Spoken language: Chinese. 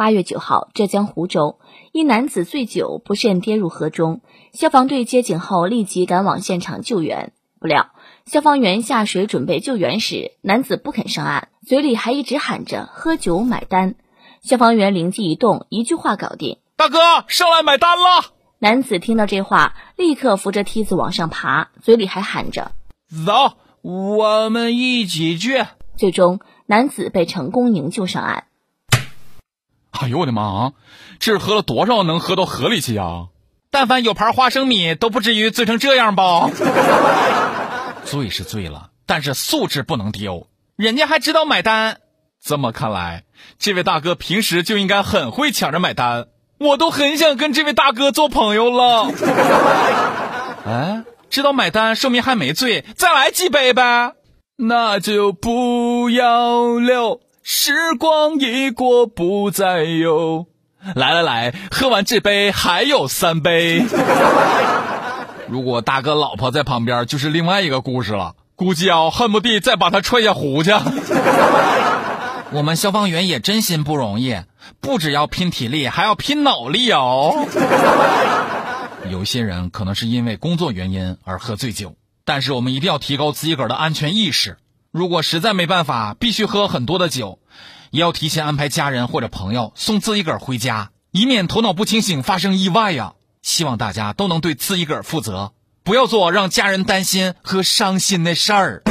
八月九号，浙江湖州一男子醉酒不慎跌入河中，消防队接警后立即赶往现场救援。不料，消防员下水准备救援时，男子不肯上岸，嘴里还一直喊着“喝酒买单”。消防员灵机一动，一句话搞定：“大哥，上来买单了！”男子听到这话，立刻扶着梯子往上爬，嘴里还喊着：“走，我们一起去。”最终，男子被成功营救上岸。哎呦我的妈啊！这是喝了多少能喝到河里去呀？但凡有盘花生米，都不至于醉成这样吧？醉是醉了，但是素质不能丢。人家还知道买单。这么看来，这位大哥平时就应该很会抢着买单。我都很想跟这位大哥做朋友了。哎，知道买单说明还没醉，再来几杯呗。那就不要留。时光一过不再有，来来来，喝完这杯还有三杯。如果大哥老婆在旁边，就是另外一个故事了，估计啊，恨不得再把他踹下湖去。我们消防员也真心不容易，不只要拼体力，还要拼脑力哦。有些人可能是因为工作原因而喝醉酒，但是我们一定要提高自己个儿的安全意识。如果实在没办法，必须喝很多的酒，也要提前安排家人或者朋友送自己个儿回家，以免头脑不清醒发生意外呀。希望大家都能对自己个儿负责，不要做让家人担心和伤心的事儿。